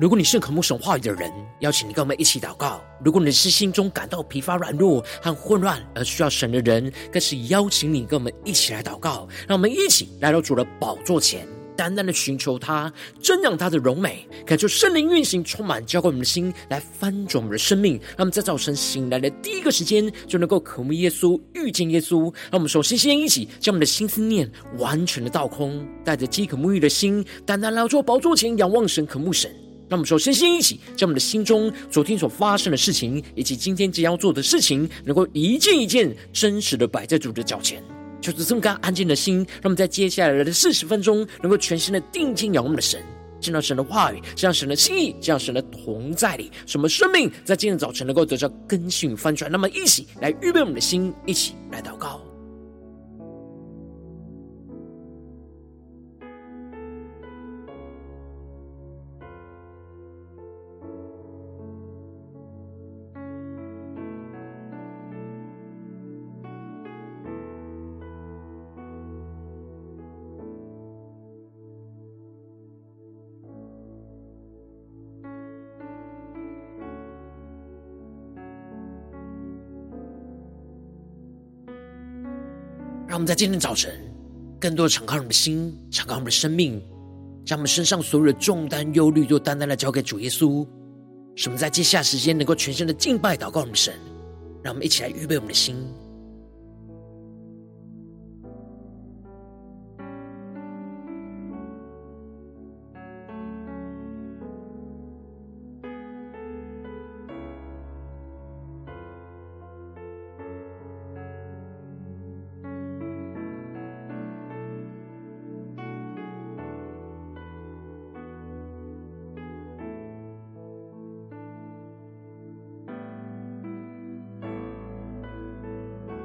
如果你是渴慕神话语的人，邀请你跟我们一起祷告；如果你是心中感到疲乏、软弱和混乱而需要神的人，更是邀请你跟我们一起来祷告。让我们一起来到主的宝座前，单单的寻求他，瞻仰他的荣美，感受圣灵运行，充满浇灌我们的心，来翻转我们的生命。让我们在早晨醒来的第一个时间，就能够渴慕耶稣、遇见耶稣。让我们首先先一起将我们的心思念完全的倒空，带着饥渴沐浴的心，单单来到宝座前，仰望神、渴慕神。让我们首先先一起，将我们的心中昨天所发生的事情，以及今天即将要做的事情，能够一件一件真实的摆在主的脚前，就是这么干安静的心，让我们在接下来的四十分钟，能够全心的定睛仰望的神，见到神的话语，这样神的心意，这样神的同在里，使我们生命在今天早晨能够得到更新与翻转。那么，一起来预备我们的心，一起来祷告。让我们在今天早晨，更多的敞开我们的心，敞开我们的生命，将我们身上所有的重担、忧虑，都单单的交给主耶稣。使我们在接下时间，能够全身的敬拜、祷告我们神。让我们一起来预备我们的心。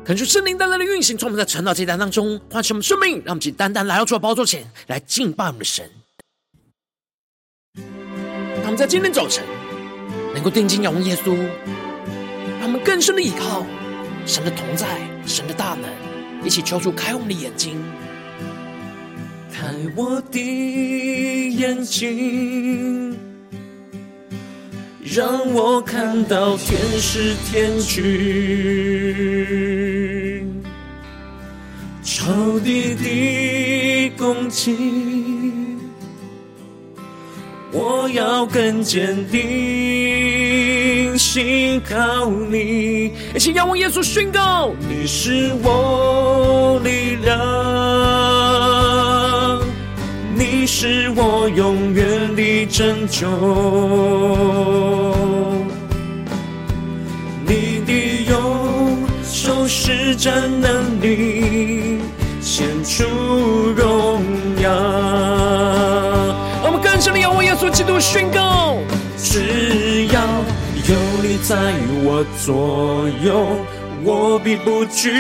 恳求圣灵单单的运行，从我们在晨祷祭坛当中唤醒我们生命，让我们请单单来到主的宝座前来敬拜我们的神。让我们在今天早晨能够定睛仰望耶稣，让我们更深的依靠神的同在、神的大能，一起求主开我们的眼睛，开我的眼睛。让我看到天使天军，仇敌的攻击，我要更坚定，信靠你。一起仰望耶稣宣告：你是我力量。你是我永远的拯救，你的右手施展能力，显出荣耀。我们更深的仰望耶稣基督宣告：只要有你在我左右，我必不惧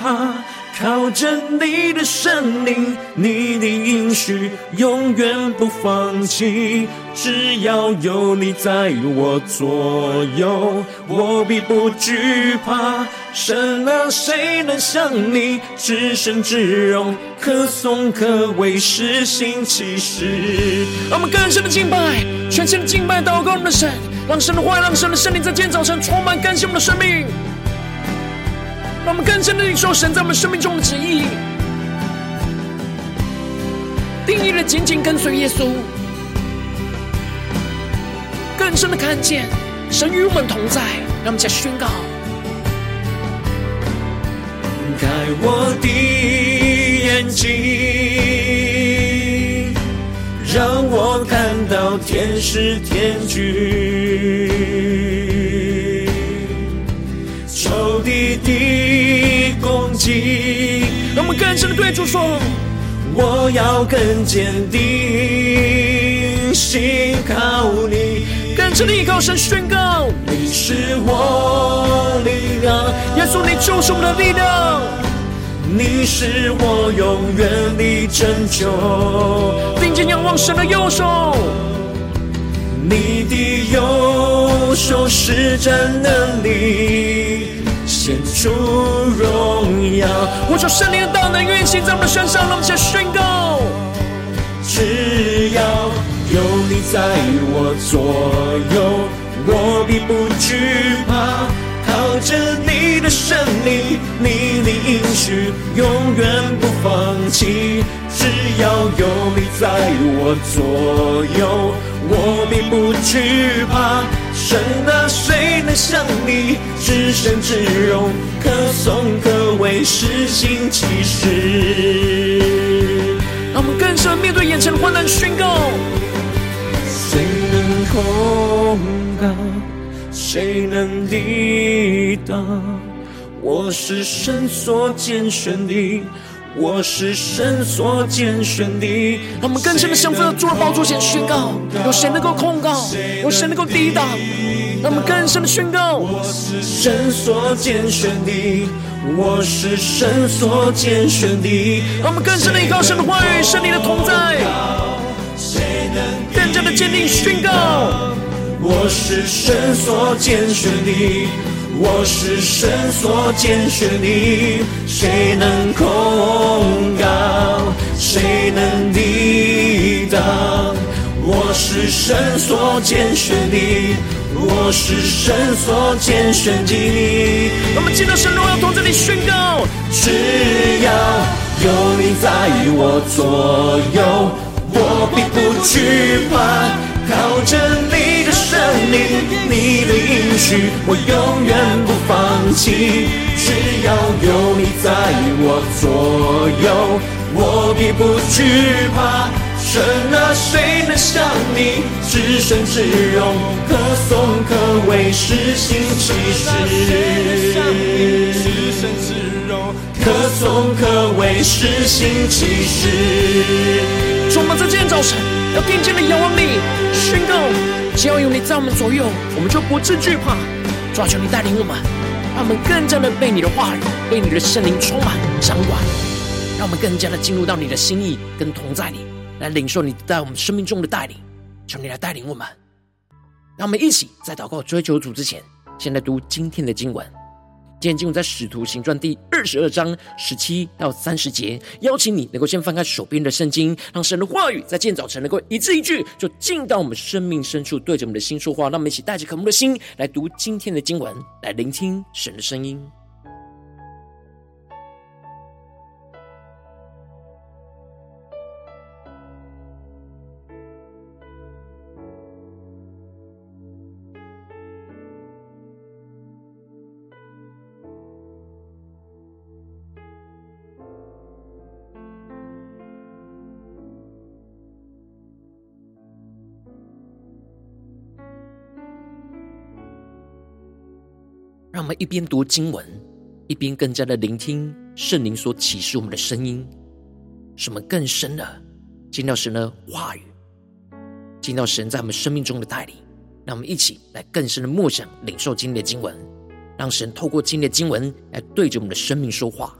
怕。靠着你的圣灵，你的应许永远不放弃。只要有你在我左右，我必不惧怕。神啊，谁能像你至圣至荣，可颂可畏，施行奇事。让我们更深的敬拜，全心的敬拜，祷告我们的神，让神的话，让神的圣灵在今天早晨充满更新我们的生命。让我们更深的领受神在我们生命中的旨意，定义了紧紧跟随耶稣，更深的看见神与我们同在。让我们再宣告：开我的眼睛，让我看到天使天军。仇敌的攻击，让我们更深的对主说：我要更坚定，信靠你，更深的依靠神宣告：你是我力量，耶稣，你就是我们的力量，你是我永远的拯救，定睛仰望神的右手，你的右手施展能力。显出荣耀，我求圣灵的大能运行在我们的身上，让我们先宣告：只要有你在我左右，我必不惧怕。靠着你的圣灵，你的应许永远不放弃。只要有你在我左右，我并不惧怕。神啊，谁能像你至圣至荣，可颂可畏，施行奇事。让我们更深面对眼前的患难，宣告：谁能控告？谁能抵挡？我是神所拣选的。我是神所拣选的，让我们更深的降服在主的宝座前宣告：有谁能够控告？有谁能够抵挡？让我们更深的宣告：我是神所拣选的，我是神所拣选的。让我们更深的依靠神的话语，神你的同在，更加的坚定宣告：我是神所拣选的。我是神所拣选的，谁能控告？谁能抵挡？我是神所拣选的，我是神所拣选的。我们见到神荣耀同在，里宣告：只要有你在我左右，我必不惧怕。靠着你的圣灵，你的应许，我永远不放弃。只要有你在我左右，我必不惧怕。神啊，谁能像你至圣至荣，可颂可畏，施行奇事。至圣至荣，可颂可畏，施行奇事。主，我们在今天早晨要定睛的仰望你，宣告：只要有你在我们左右，我们就不致惧怕。抓求你带领我们，让我们更加的被你的话语、被你的圣灵充满掌管，让我们更加的进入到你的心意跟同在里。来领受你在我们生命中的带领，求你来带领我们。让我们一起在祷告追求主之前，先来读今天的经文。今天进入在《使徒行传》第二十二章十七到三十节。邀请你能够先翻开手边的圣经，让神的话语在今早晨能够一字一句，就进到我们生命深处，对着我们的心说话。让我们一起带着渴慕的心来读今天的经文，来聆听神的声音。让我们一边读经文，一边更加的聆听圣灵所启示我们的声音，什么更深的进到神的话语，进到神在我们生命中的带领。让我们一起来更深的默想、领受今天的经文，让神透过今天的经文来对着我们的生命说话。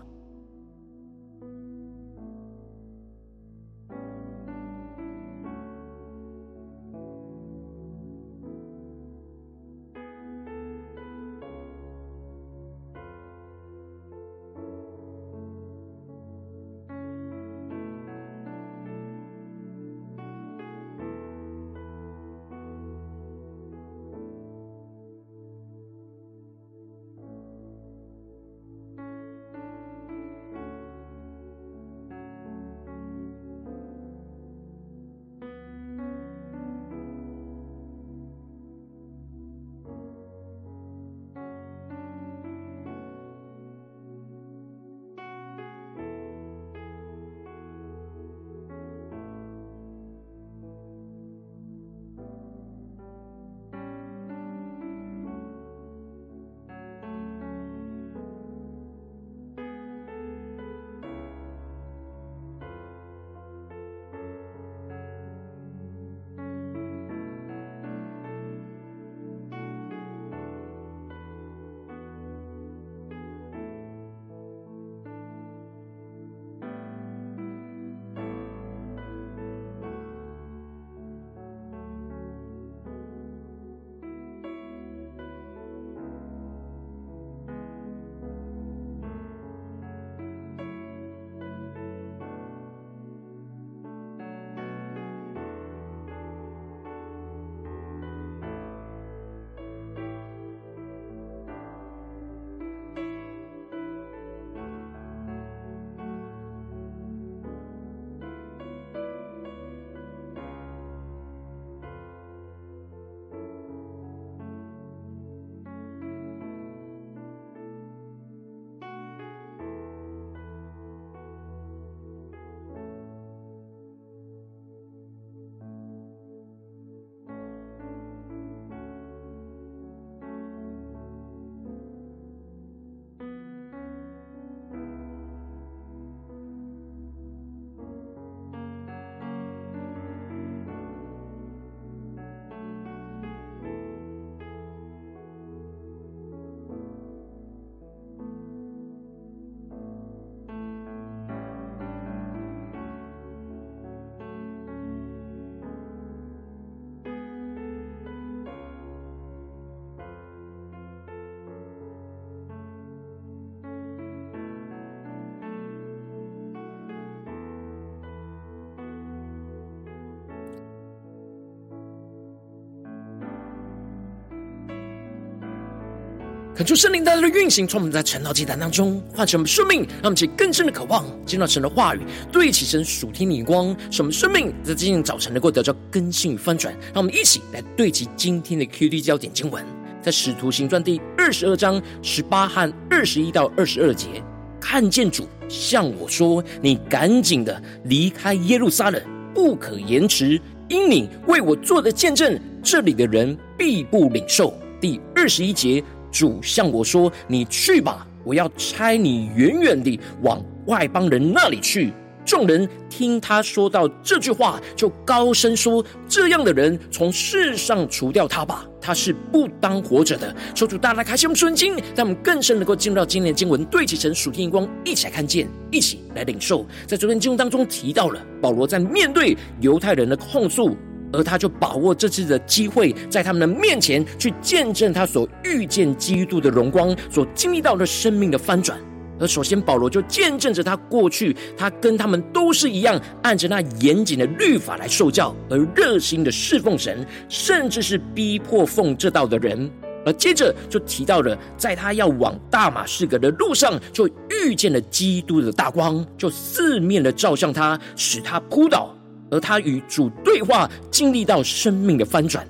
恳求圣灵带来的运行，从我们在晨祷祭坛当中唤醒我们生命，让我们起更深的渴望，见到神的话语，对齐神属天的光，使我们生命在今天早晨能够得到更新与翻转。让我们一起来对齐今天的 QD 焦点经文，在使徒行传第二十二章十八和二十一到二十二节，看见主向我说：“你赶紧的离开耶路撒冷，不可延迟，因你为我做的见证，这里的人必不领受。”第二十一节。主向我说：“你去吧，我要差你远远地往外邦人那里去。”众人听他说到这句话，就高声说：“这样的人从世上除掉他吧，他是不当活着的。”求主大大开启我们纯经，让我们更深能够进入到今天的经文，对齐成属天眼光，一起来看见，一起来领受。在昨天经文当中提到了保罗在面对犹太人的控诉。而他就把握这次的机会，在他们的面前去见证他所遇见基督的荣光，所经历到的生命的翻转。而首先，保罗就见证着他过去，他跟他们都是一样，按着那严谨的律法来受教，而热心的侍奉神，甚至是逼迫奉这道的人。而接着就提到了，在他要往大马士革的路上，就遇见了基督的大光，就四面的照向他，使他扑倒。而他与主对话，经历到生命的翻转，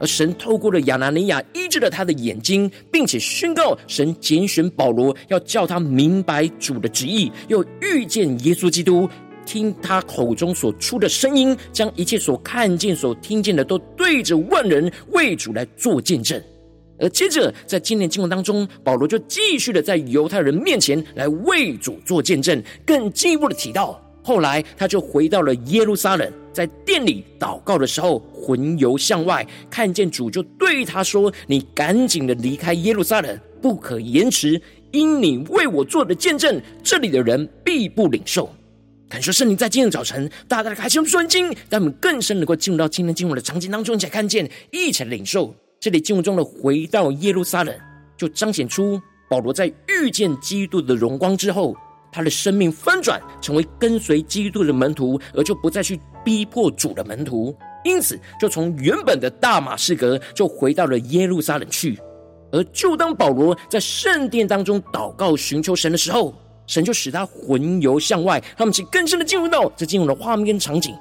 而神透过了亚拿尼亚医治了他的眼睛，并且宣告神拣选保罗，要叫他明白主的旨意，又遇见耶稣基督，听他口中所出的声音，将一切所看见、所听见的，都对着万人为主来做见证。而接着在今年经文当中，保罗就继续的在犹太人面前来为主做见证，更进一步的提到。后来，他就回到了耶路撒冷，在殿里祷告的时候，魂游向外，看见主就对他说：“你赶紧的离开耶路撒冷，不可延迟，因你为我做的见证，这里的人必不领受。”感谢圣灵在今天早晨大大的开启双经，让我们更深能够进入到今天经文的场景当中，一起来看见，一起来领受。这里经文中的回到耶路撒冷，就彰显出保罗在遇见基督的荣光之后。他的生命翻转，成为跟随基督的门徒，而就不再去逼迫主的门徒。因此，就从原本的大马士革，就回到了耶路撒冷去。而就当保罗在圣殿当中祷告寻求神的时候，神就使他魂游向外，他们其更深的进入到这进入的画面跟场景，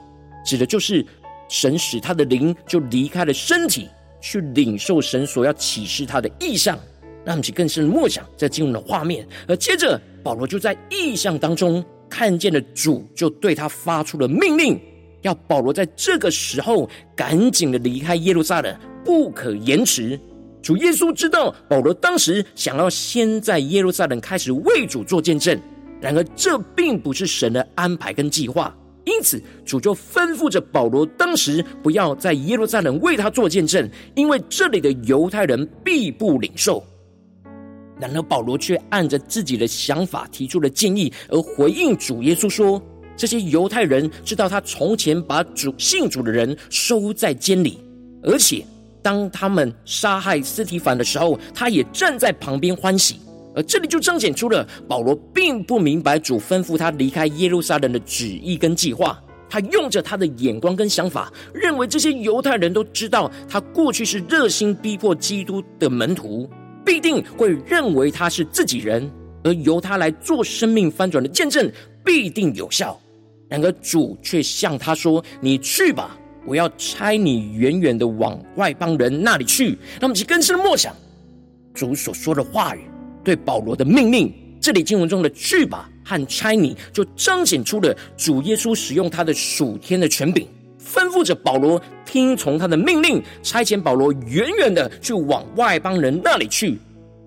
指的就是神使他的灵就离开了身体，去领受神所要启示他的意象。让我们去更深的默想这进入的画面，而接着保罗就在意象当中看见了主，就对他发出了命令，要保罗在这个时候赶紧的离开耶路撒冷，不可延迟。主耶稣知道保罗当时想要先在耶路撒冷开始为主做见证，然而这并不是神的安排跟计划，因此主就吩咐着保罗当时不要在耶路撒冷为他做见证，因为这里的犹太人必不领受。然而保罗却按着自己的想法提出了建议，而回应主耶稣说：“这些犹太人知道他从前把主信主的人收在监里，而且当他们杀害斯提凡的时候，他也站在旁边欢喜。而这里就彰显出了保罗并不明白主吩咐他离开耶路撒冷的旨意跟计划。他用着他的眼光跟想法，认为这些犹太人都知道他过去是热心逼迫基督的门徒。”必定会认为他是自己人，而由他来做生命翻转的见证，必定有效。然而主却向他说：“你去吧，我要差你远远的往外邦人那里去。”那么，其更深的默想主所说的话语，对保罗的命令。这里经文中的“去吧”和“差你”，就彰显出了主耶稣使用他的属天的权柄。吩咐着保罗听从他的命令，差遣保罗远远的去往外邦人那里去，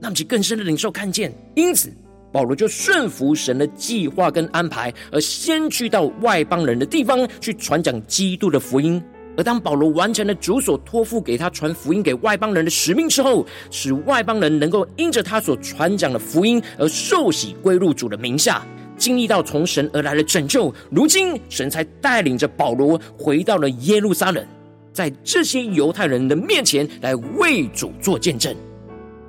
让其更深的领受看见。因此，保罗就顺服神的计划跟安排，而先去到外邦人的地方去传讲基督的福音。而当保罗完成了主所托付给他传福音给外邦人的使命之后，使外邦人能够因着他所传讲的福音而受洗归入主的名下。经历到从神而来的拯救，如今神才带领着保罗回到了耶路撒冷，在这些犹太人的面前来为主做见证。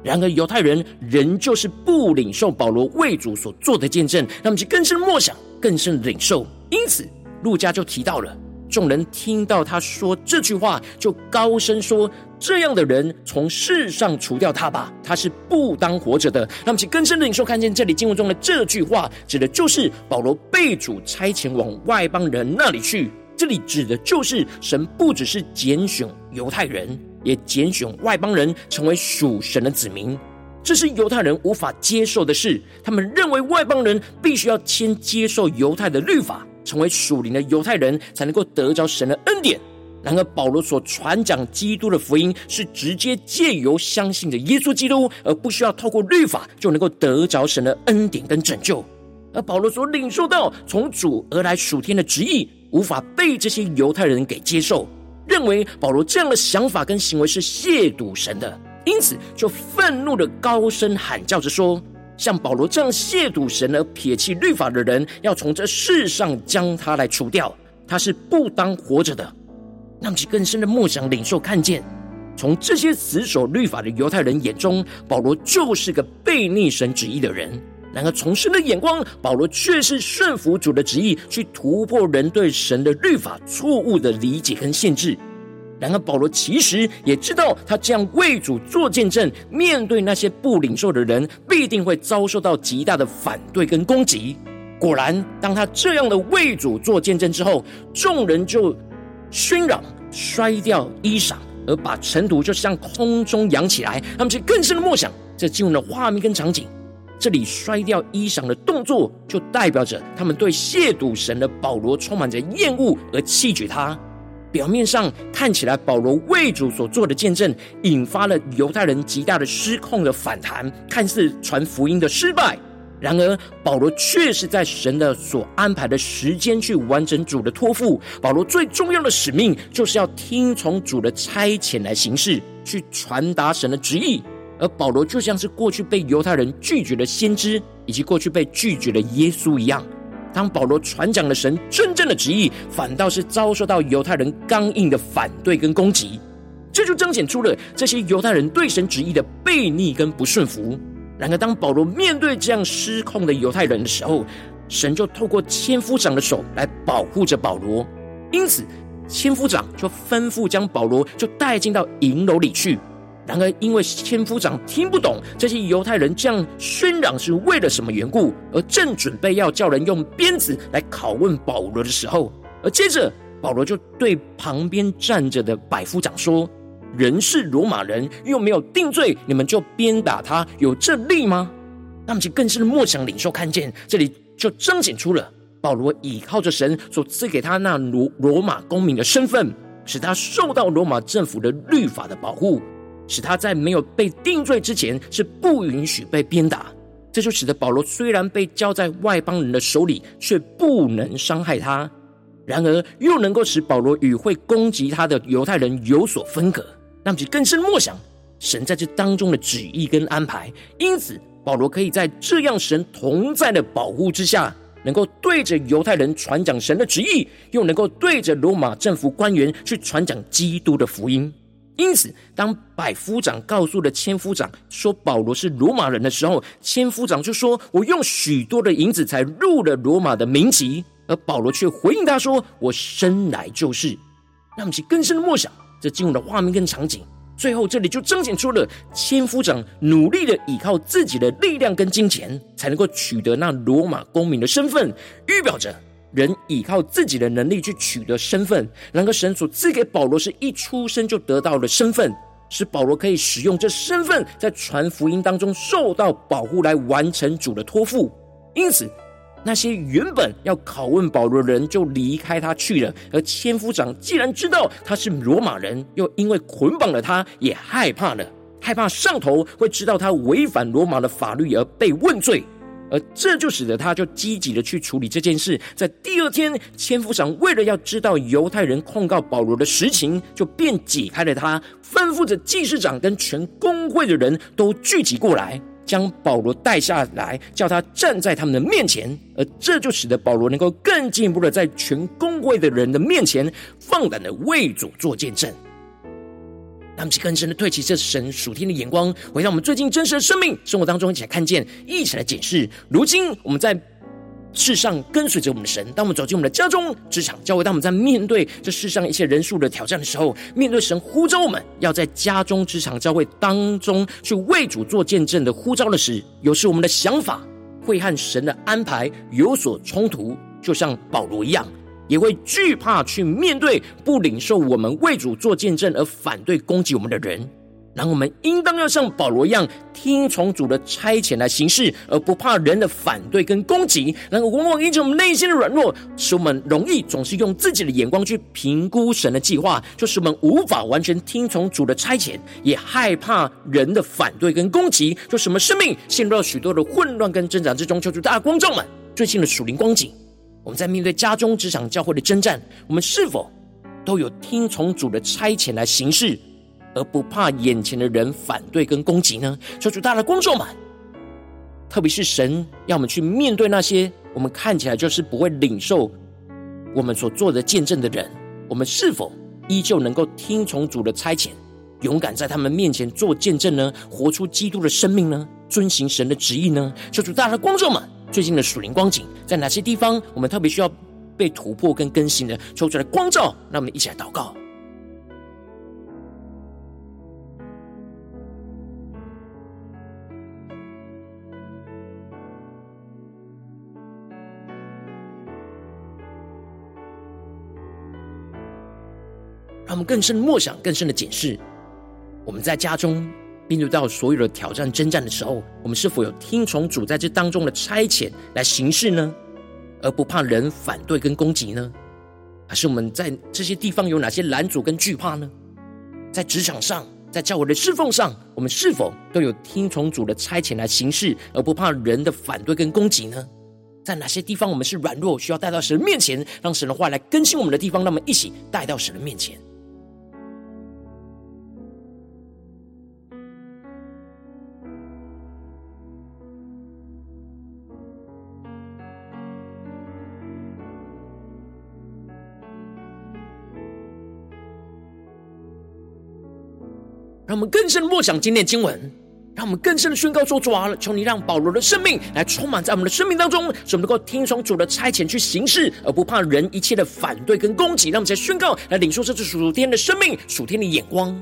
然而犹太人仍旧是不领受保罗为主所做的见证，他们就更深默想，更深领受。因此路加就提到了众人听到他说这句话，就高声说：“这样的人从世上除掉他吧，他是不当活着的。”那么，请更深的领受看见这里经文中的这句话，指的就是保罗被主差遣往外邦人那里去。这里指的就是神不只是拣选犹太人，也拣选外邦人成为属神的子民。这是犹太人无法接受的事，他们认为外邦人必须要先接受犹太的律法。成为属灵的犹太人，才能够得着神的恩典。然而，保罗所传讲基督的福音，是直接借由相信的耶稣基督，而不需要透过律法就能够得着神的恩典跟拯救。而保罗所领受到从主而来属天的旨意，无法被这些犹太人给接受，认为保罗这样的想法跟行为是亵渎神的，因此就愤怒的高声喊叫着说。像保罗这样亵渎神而撇弃律法的人，要从这世上将他来除掉，他是不当活着的。让其更深的梦想领受看见，从这些死守律法的犹太人眼中，保罗就是个悖逆神旨意的人。然而从神的眼光，保罗却是顺服主的旨意，去突破人对神的律法错误的理解跟限制。然而，保罗其实也知道，他这样为主做见证，面对那些不领受的人，必定会遭受到极大的反对跟攻击。果然，当他这样的为主做见证之后，众人就喧嚷、摔掉衣裳，而把尘土就向空中扬起来。他们就更深的默想，这进入了画面跟场景。这里摔掉衣裳的动作，就代表着他们对亵渎神的保罗充满着厌恶而弃绝他。表面上看起来，保罗为主所做的见证，引发了犹太人极大的失控的反弹，看似传福音的失败。然而，保罗却是在神的所安排的时间去完成主的托付。保罗最重要的使命，就是要听从主的差遣来行事，去传达神的旨意。而保罗就像是过去被犹太人拒绝的先知，以及过去被拒绝的耶稣一样。当保罗传讲了神真正的旨意，反倒是遭受到犹太人刚硬的反对跟攻击，这就彰显出了这些犹太人对神旨意的悖逆跟不顺服。然而，当保罗面对这样失控的犹太人的时候，神就透过千夫长的手来保护着保罗。因此，千夫长就吩咐将保罗就带进到营楼里去。然而，因为千夫长听不懂这些犹太人这样喧嚷是为了什么缘故，而正准备要叫人用鞭子来拷问保罗的时候，而接着保罗就对旁边站着的百夫长说：“人是罗马人，又没有定罪，你们就鞭打他，有这力吗？”那么，就更深的默想领受看见，这里就彰显出了保罗倚靠着神所赐给他那罗罗马公民的身份，使他受到罗马政府的律法的保护。使他在没有被定罪之前是不允许被鞭打，这就使得保罗虽然被交在外邦人的手里，却不能伤害他；然而又能够使保罗与会攻击他的犹太人有所分隔，让其更深默想神在这当中的旨意跟安排。因此，保罗可以在这样神同在的保护之下，能够对着犹太人传讲神的旨意，又能够对着罗马政府官员去传讲基督的福音。因此，当百夫长告诉了千夫长说保罗是罗马人的时候，千夫长就说：“我用许多的银子才入了罗马的民籍。”而保罗却回应他说：“我生来就是。”让我们去更深的默想这进入的画面跟场景。最后，这里就彰显出了千夫长努力的依靠自己的力量跟金钱，才能够取得那罗马公民的身份，预表着。人依靠自己的能力去取得身份，然而神所赐给保罗是一出生就得到了身份，使保罗可以使用这身份在传福音当中受到保护，来完成主的托付。因此，那些原本要拷问保罗的人就离开他去了。而千夫长既然知道他是罗马人，又因为捆绑了他，也害怕了，害怕上头会知道他违反罗马的法律而被问罪。而这就使得他就积极的去处理这件事。在第二天，千夫长为了要知道犹太人控告保罗的实情，就便解开了他，吩咐着祭司长跟全公会的人都聚集过来，将保罗带下来，叫他站在他们的面前。而这就使得保罗能够更进一步的在全公会的人的面前，放胆的为主做见证。让我们更深的对齐这神属天的眼光，回到我们最近真实的生命生活当中，一起来看见，一起来检视。如今我们在世上跟随着我们的神。当我们走进我们的家中、职场、教会，当我们在面对这世上一切人数的挑战的时候，面对神呼召我们要在家中、职场、教会当中去为主做见证的呼召的时，有时我们的想法会和神的安排有所冲突，就像保罗一样，也会惧怕去面对不领受我们为主做见证而反对攻击我们的人。然后我们应当要像保罗一样，听从主的差遣来行事，而不怕人的反对跟攻击。然后往往因着我们内心的软弱，使我们容易总是用自己的眼光去评估神的计划，就使我们无法完全听从主的差遣，也害怕人的反对跟攻击，就使我们生命陷入到许多的混乱跟挣扎之中。求主大家光众们最近的属灵光景，我们在面对家中、职场、教会的征战，我们是否都有听从主的差遣来行事？而不怕眼前的人反对跟攻击呢？求主大的光照们，特别是神要我们去面对那些我们看起来就是不会领受我们所做的见证的人，我们是否依旧能够听从主的差遣，勇敢在他们面前做见证呢？活出基督的生命呢？遵行神的旨意呢？求主大的光照们，最近的属灵光景在哪些地方，我们特别需要被突破跟更新的？抽出来光照，让我们一起来祷告。让我们更深的默想、更深的检视，我们在家中面对到所有的挑战、征战的时候，我们是否有听从主在这当中的差遣来行事呢？而不怕人反对跟攻击呢？还是我们在这些地方有哪些拦阻跟惧怕呢？在职场上，在教会的侍奉上，我们是否都有听从主的差遣来行事，而不怕人的反对跟攻击呢？在哪些地方我们是软弱，需要带到神面前，让神的话来更新我们的地方，让我们一起带到神的面前。让我们更深的默想今天经文，让我们更深的宣告说：主啊，求你让保罗的生命来充满在我们的生命当中，使我们能够听从主的差遣去行事，而不怕人一切的反对跟攻击。让我们在宣告，来领受这属天的生命、属天的眼光。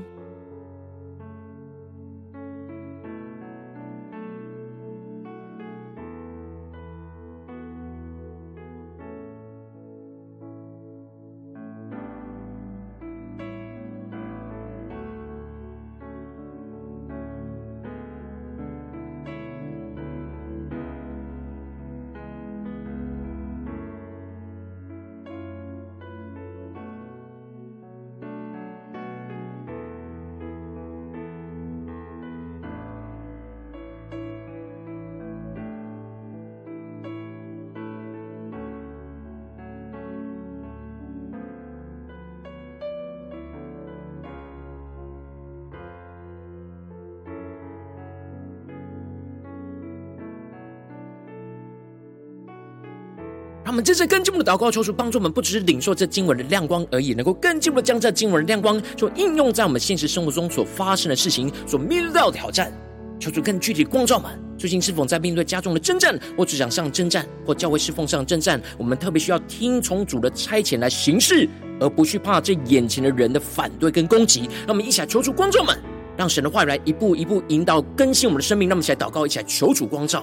让我们真正更进一步的祷告，求主帮助我们，不只是领受这经文的亮光而已，能够更进一步的将这经文的亮光，就应用在我们现实生活中所发生的事情，所面对到的挑战。求主更具体的光照们，最近是否在面对家中的征战，或职场上征战，或教会侍奉上征战？我们特别需要听从主的差遣来行事，而不去怕这眼前的人的反对跟攻击。让我们一起来求主光照们，让神的话语来一步一步引导更新我们的生命。让我们一起来祷告，一起来求主光照。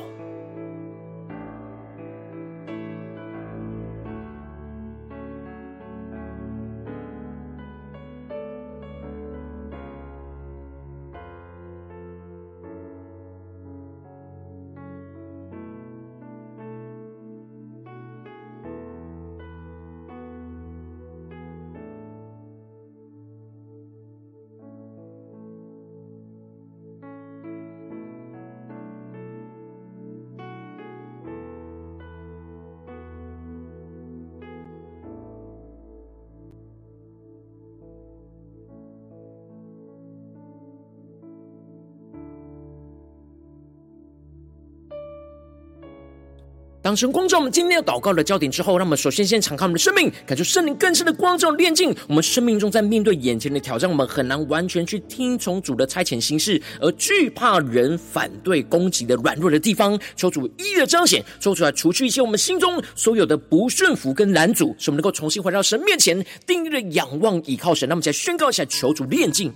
当神光照我们今天要祷告的焦点之后，让我们首先先敞开我们的生命，感受圣灵更深的光照炼净我们生命中，在面对眼前的挑战，我们很难完全去听从主的差遣行事，而惧怕人反对攻击的软弱的地方。求主一一的彰显，说出来除去一些我们心中所有的不顺服跟拦阻，使我们能够重新回到神面前，定义的仰望倚靠神。那么，再宣告一下，求主炼净。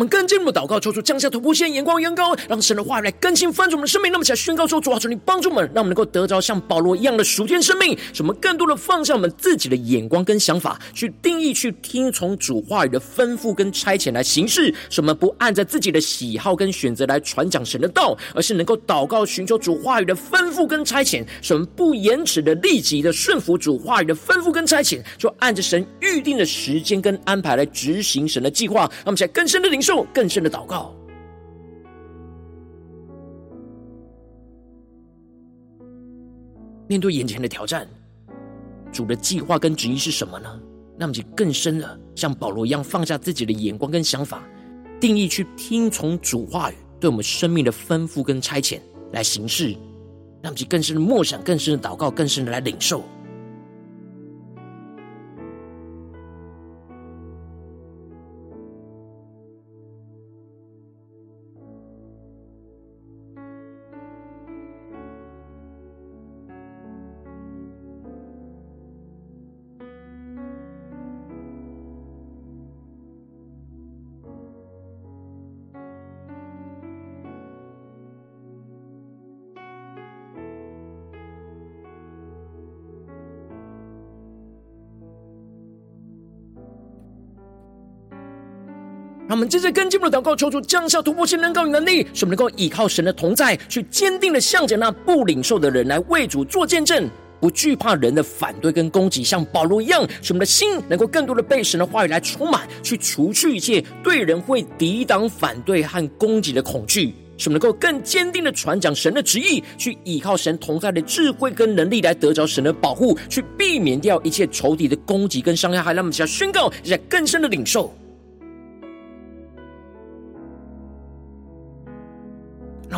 我们更进一步祷告，求主降下突破线，眼光远高，让神的话语来更新翻转我们的生命。那么，起来宣告说：主啊，求你帮助我们，让我们能够得着像保罗一样的属天生命。使我们更多的放下我们自己的眼光跟想法，去定义、去听从主话语的吩咐跟差遣来行事。使我们不按着自己的喜好跟选择来传讲神的道，而是能够祷告寻求主话语的吩咐跟差遣。使我们不延迟的、立即的顺服主话语的吩咐跟差遣，就按着神预定的时间跟安排来执行神的计划。让我们起来更深的领受更深的祷告，面对眼前的挑战，主的计划跟旨意是什么呢？那么就更深的像保罗一样，放下自己的眼光跟想法，定义去听从主话语对我们生命的吩咐跟差遣来行事。那么就更深的默想，更深的祷告，更深的来领受。们接着更进一步的祷告，求主降下突破性能高与能力，使我们能够依靠神的同在，去坚定的向着那不领受的人来为主做见证，不惧怕人的反对跟攻击，像保罗一样，使我们的心能够更多的被神的话语来充满，去除去一切对人会抵挡、反对和攻击的恐惧，使我们能够更坚定的传讲神的旨意，去依靠神同在的智慧跟能力来得着神的保护，去避免掉一切仇敌的攻击跟伤害。还让我们想宣告一下更深的领受。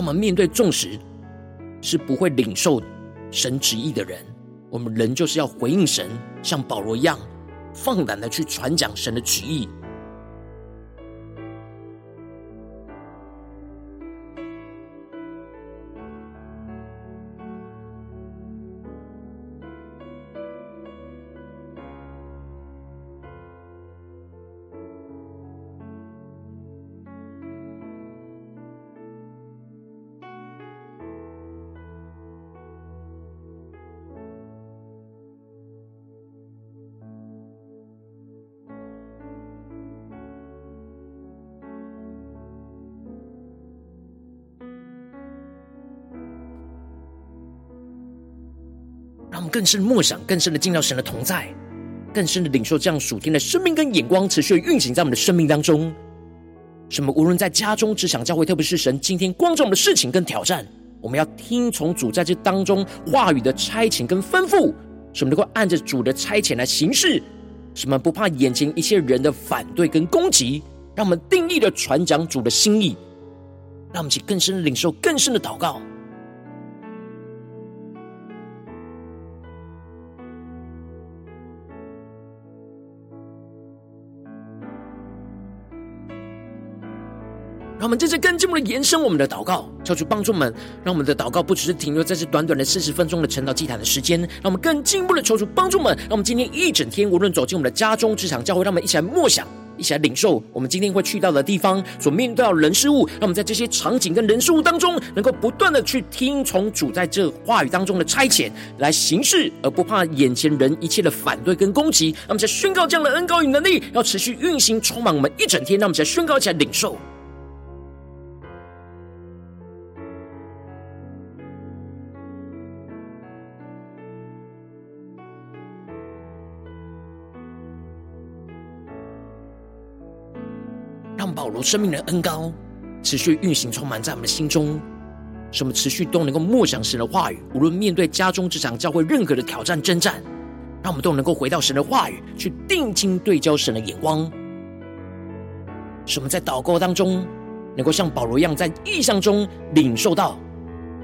我们面对众时是不会领受神旨意的人，我们仍就是要回应神，像保罗一样，放胆的去传讲神的旨意。们更深默想，更深的进到神的同在，更深的领受这样属天的生命跟眼光，持续的运行在我们的生命当中。什么？无论在家中、职场、教会，特别是神今天光照我们的事情跟挑战，我们要听从主在这当中话语的差遣跟吩咐，什么能够按着主的差遣来行事。什么？不怕眼前一切人的反对跟攻击，让我们定义的传讲主的心意，让我们去更深领受，更深的祷告。让我们这次更进一步的延伸我们的祷告，求主帮助我们，让我们的祷告不只是停留在这短短的四十分钟的晨祷祭坛的时间，让我们更进一步的求主帮助我们，让我们今天一整天，无论走进我们的家中、职场、教会，让我们一起来默想，一起来领受我们今天会去到的地方所面对到人事物，让我们在这些场景跟人事物当中，能够不断的去听从主在这话语当中的差遣来行事，而不怕眼前人一切的反对跟攻击。让我们在宣告这样的恩膏与能力，要持续运行，充满我们一整天。让我们在宣告起来领受。生命的恩膏持续运行，充满在我们的心中，使我们持续都能够默想神的话语。无论面对家中、职场、教会任何的挑战、征战，让我们都能够回到神的话语，去定睛对焦神的眼光。使我们在祷告当中，能够像保罗一样，在异象中领受到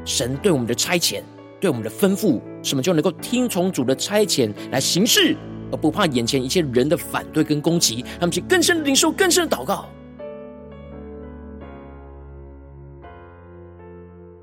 神对我们的差遣、对我们的吩咐，什么就能够听从主的差遣来行事。而不怕眼前一切人的反对跟攻击，让我们去更深的领受、更深的祷告。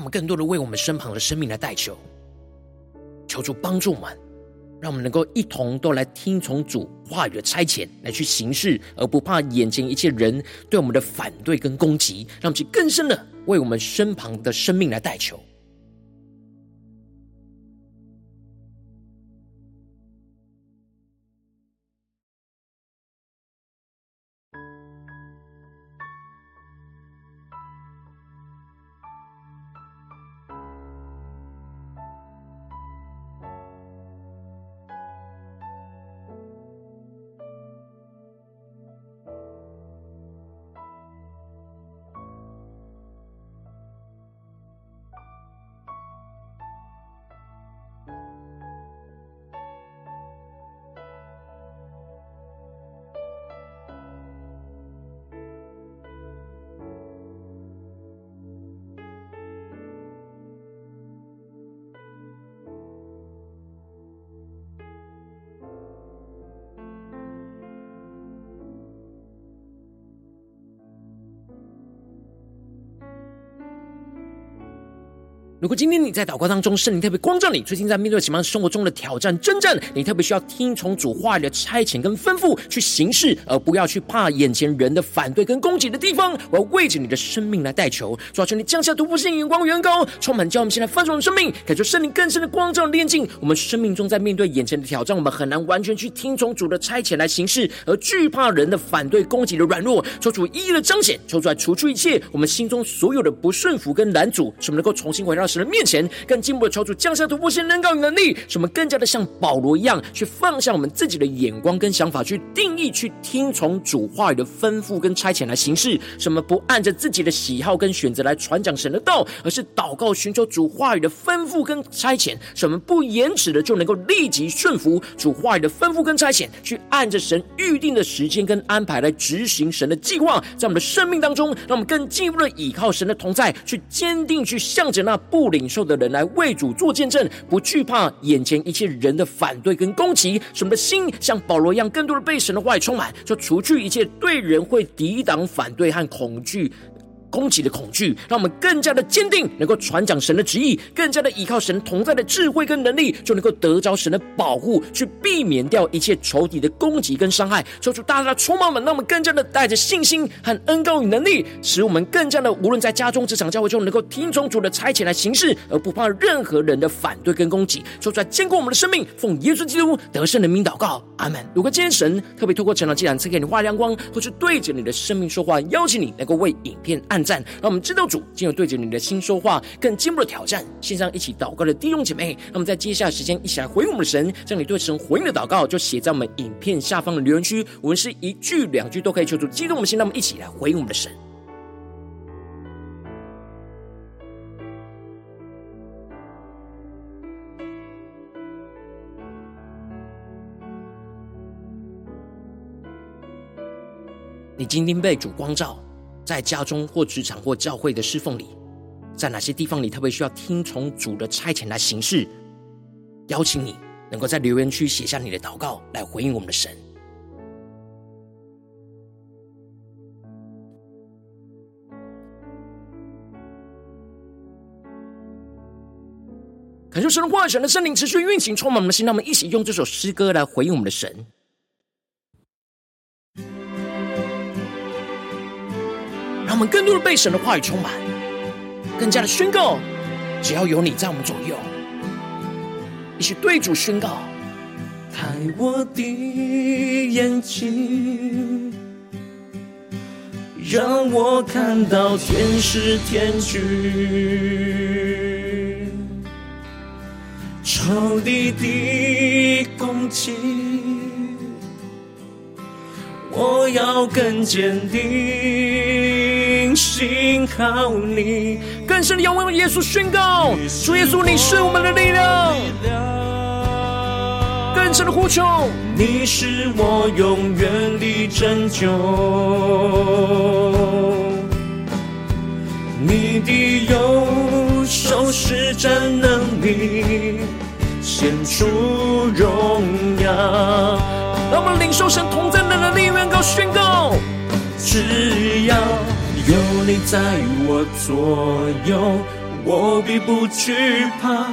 我们更多的为我们身旁的生命来代求，求主帮助我们，让我们能够一同都来听从主话语的差遣，来去行事，而不怕眼前一切人对我们的反对跟攻击。让我们更深的为我们身旁的生命来代求。如果今天你在祷告当中，圣灵特别光照你，最近在面对什么生活中的挑战、征战，你特别需要听从主话语的差遣跟吩咐去行事，而不要去怕眼前人的反对跟攻击的地方，我要为着你的生命来代求，抓住，你降下突破性眼光，远高，充满叫我们现在翻转的生命，感受圣灵更深的光照炼净我们生命中，在面对眼前的挑战，我们很难完全去听从主的差遣来行事，而惧怕人的反对攻击的软弱，求主一一的彰显，求主来除去一切我们心中所有的不顺服跟拦阻，使我们能够重新回到神的面前，更进一步的求主降下突破性能高与能力，使我们更加的像保罗一样，去放下我们自己的眼光跟想法，去定义、去听从主话语的吩咐跟差遣来行事。什么不按着自己的喜好跟选择来传讲神的道，而是祷告寻求主话语的吩咐跟差遣。什么不延迟的就能够立即顺服主话语的吩咐跟差遣，去按着神预定的时间跟安排来执行神的计划，在我们的生命当中，让我们更进一步的倚靠神的同在，去坚定去向着那不不领受的人来为主做见证，不惧怕眼前一切人的反对跟攻击，什么的心像保罗一样，更多的被神的话语充满，就除去一切对人会抵挡、反对和恐惧。攻击的恐惧，让我们更加的坚定，能够传讲神的旨意，更加的依靠神同在的智慧跟能力，就能够得着神的保护，去避免掉一切仇敌的攻击跟伤害。求主大大的充满我们，让我们更加的带着信心和恩膏与能力，使我们更加的无论在家中、职场、教会中，能够听从主的差遣来行事，而不怕任何人的反对跟攻击。说出来坚固我们的生命，奉耶稣基督得胜的名祷告，阿门。如果今天神特别透过成长祭坛赐给你画亮光，或是对着你的生命说话，邀请你能够为影片按赞，让我们知道主今日对着你的心说话，更进一步的挑战。线上一起祷告的弟兄姐妹，那么在接下来时间一起来回应我们的神，将你对神回应的祷告就写在我们影片下方的留言区。我们是一句两句都可以求助激动我们的心，让我们一起来回应我们的神。你今天被主光照。在家中或职场或教会的侍奉里，在哪些地方你特别需要听从主的差遣来行事？邀请你能够在留言区写下你的祷告，来回应我们的神。感受神的话语，神的圣灵持续运行，充满我们的心。让我们一起用这首诗歌来回应我们的神。我们更多的被神的话语充满，更加的宣告：只要有你在我们左右，一起对主宣告。开我的眼睛，让我看到天使天军，仇敌的攻击，我要更坚定，信靠你。更深的仰望耶稣宣告：主耶稣，你是我们的力量。更深的呼求，你是我永远的拯救，你的右手施展能力，显出荣耀。让我们领受神同在的能力，宣告宣告，只要有你在我左右，我必不惧怕。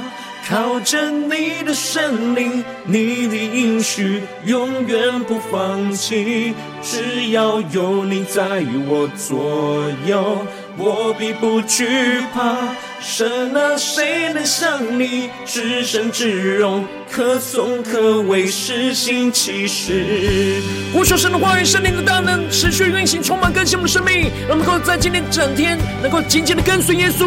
靠着你的圣灵，你的应许永远不放弃。只要有你在我左右，我必不惧怕。神啊，谁能像你至圣至荣，可颂可畏，施行奇事。呼求神的话语，圣灵的大能持续运行，充满更新我们的生命，让我们能够在今天整天能够紧紧的跟随耶稣。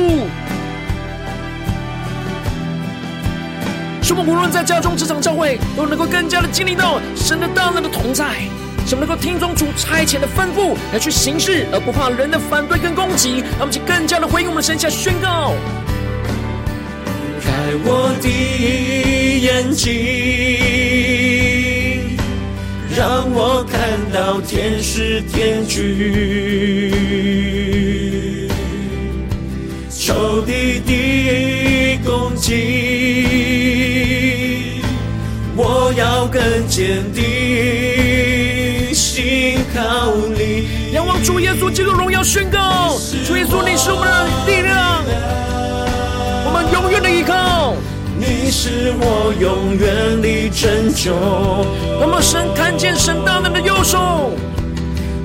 使我们无论在家中、职场、教会，都能够更加的经历到神的大能的同在。使我们能够听从主差遣的吩咐来去行事，而不怕人的反对跟攻击。让我们就更加的回应我们的神，下宣告：开我的眼睛，让我看到天使天军，仇敌的攻击。我要更坚定，信靠你。仰望主耶稣基督荣耀宣告，主耶稣你是我们的力量，我们永远的依靠。你是我永远的拯救。我们神看见神大能的右手，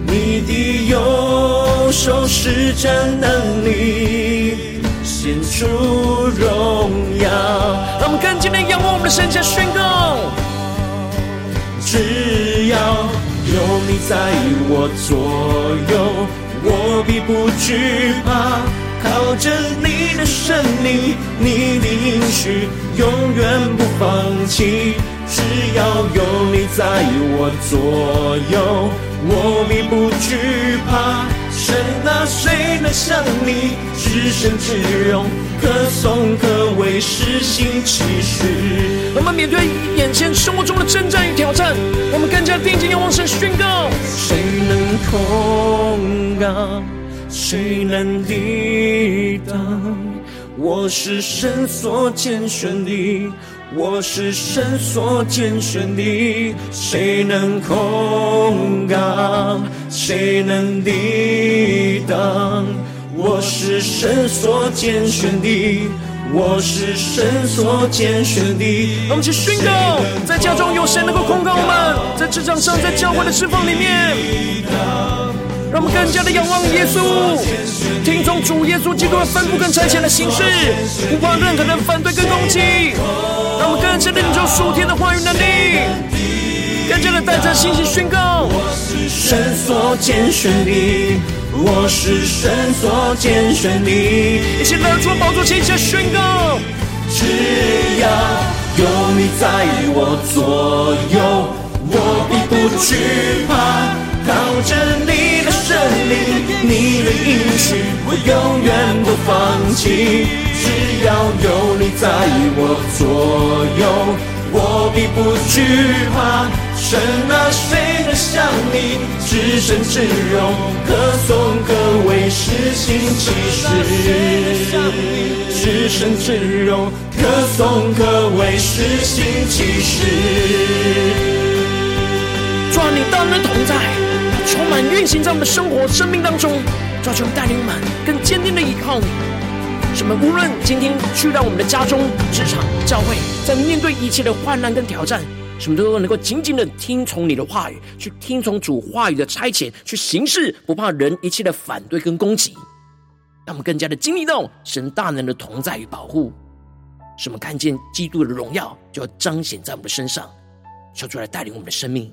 你的右手施展能力。显出荣耀，让我们更坚定仰望我们的神，下宣告：只要有你在我左右，我必不惧怕。靠着你的神灵，你的应许永远不放弃。只要有你在我左右，我必不惧怕。神啊，谁能像你至圣至荣，可颂可畏，施行奇事。我们面对眼前生活中的征战与挑战，我们更加定睛仰望神，宣告：谁能控告？谁能抵挡？我是神所拣选的。我是神所拣选的，谁能控告？谁能抵挡？我是神所拣选的，我是神所拣选的。让我们去宣告，在家中有谁能够控告我们？在职场上，在教会的侍奉里面。让我们更加的仰望耶稣，听从主耶稣基督的吩咐跟差遣的形式，不怕任何人反对跟攻击。让我们更加的领受属天的话语能力，更加的带着信心宣告：我是神所拣选的，我是神所拣选的。一起来出宝座前下宣告：只要有你在我左右，我必不惧怕。靠着你的圣灵，你的应许，我永远不放弃。只要有你在我左右，我必不惧怕。神啊，谁像你至圣至荣，可颂可畏，施行奇事。至圣至荣，可颂可畏，施行奇事。主啊，你大能同在。充满运行在我们的生活、生命当中，抓住带领我们更坚定的依靠你。使我们无论今天去到我们的家中、职场、教会，在面对一切的患难跟挑战，什么都能够紧紧的听从你的话语，去听从主话语的差遣，去行事，不怕人一切的反对跟攻击，让我们更加的经历到神大能的同在与保护，什么看见基督的荣耀就要彰显在我们的身上，求出来带领我们的生命。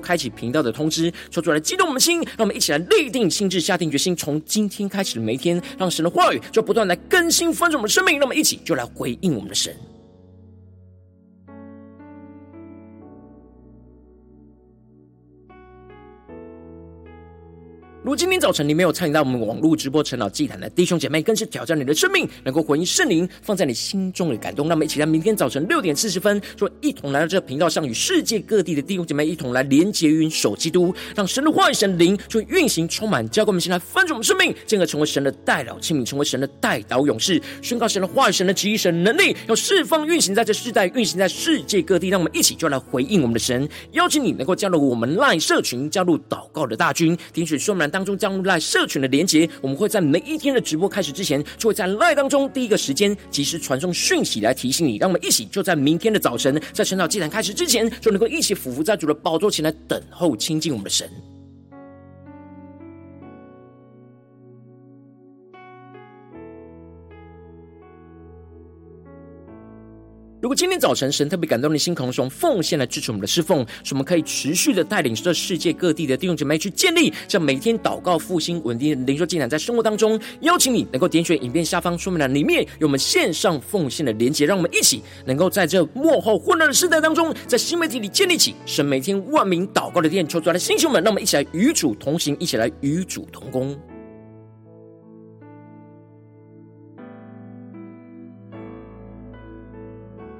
开启频道的通知，说出来激动我们的心，让我们一起来立定心志，下定决心，从今天开始的每一天，让神的话语就不断来更新翻转我们的生命，让我们一起就来回应我们的神。如今天早晨你没有参与到我们网络直播晨祷祭坛的弟兄姐妹，更是挑战你的生命，能够回应圣灵放在你心中的感动。那么，一起在明天早晨六点四十分，就一同来到这个频道上，与世界各地的弟兄姐妹一同来连结、云守基督，让神的话语、神灵就运行、充满，交给我们，先来翻转我们生命，进而成为神的代祷器皿，成为神的代祷勇士，宣告神的话语、神的旨意、神能力，要释放、运行在这世代，运行在世界各地。让我们一起就来回应我们的神，邀请你能够加入我们赖社群，加入祷告的大军，点选说明当中加入 LINE 社群的连接，我们会在每一天的直播开始之前，就会在 live 当中第一个时间及时传送讯息来提醒你。让我们一起就在明天的早晨，在晨祷祭坛开始之前，就能够一起俯伏在主的宝座前来等候亲近我们的神。如果今天早晨神特别感动你心，可能从奉献来支持我们的侍奉，使我们可以持续的带领这世界各地的弟兄姐妹去建立，这每天祷告复兴稳定的灵修进展，在生活当中，邀请你能够点选影片下方说明栏里面有我们线上奉献的连结，让我们一起能够在这幕后混乱的时代当中，在新媒体里建立起神每天万名祷告的殿，求主的弟兄们，让我们一起来与主同行，一起来与主同工。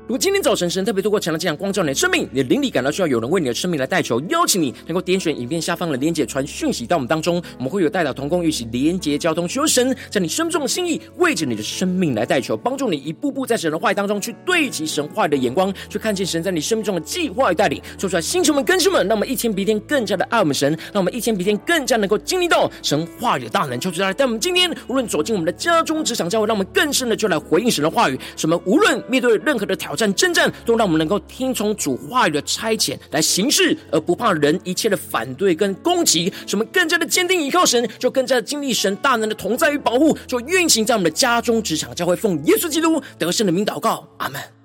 如果今天早晨神特别透过强的这样光照你的生命，你的灵里感到需要有人为你的生命来代求，邀请你能够点选影片下方的连结，传讯息到我们当中，我们会有代表同工一起连结交通，求神在你生命中的心意，为着你的生命来代求，帮助你一步步在神的话语当中去对齐神话语的眼光，去看见神在你生命中的计划与带领。说出来，星球们、更新们，让我们一天比一天更加的爱我们神，让我们一天比一天更加能够经历到神话语的大能。求主来带我们今天无论走进我们的家中、职场、教会，让我们更深的就来回应神的话语。什么无论面对任何的挑战。战争战都让我们能够听从主话语的差遣来行事，而不怕人一切的反对跟攻击。什么更加的坚定依靠神，就更加的经历神大能的同在与保护，就运行在我们的家中、职场、教会，奉耶稣基督得胜的名祷告，阿门。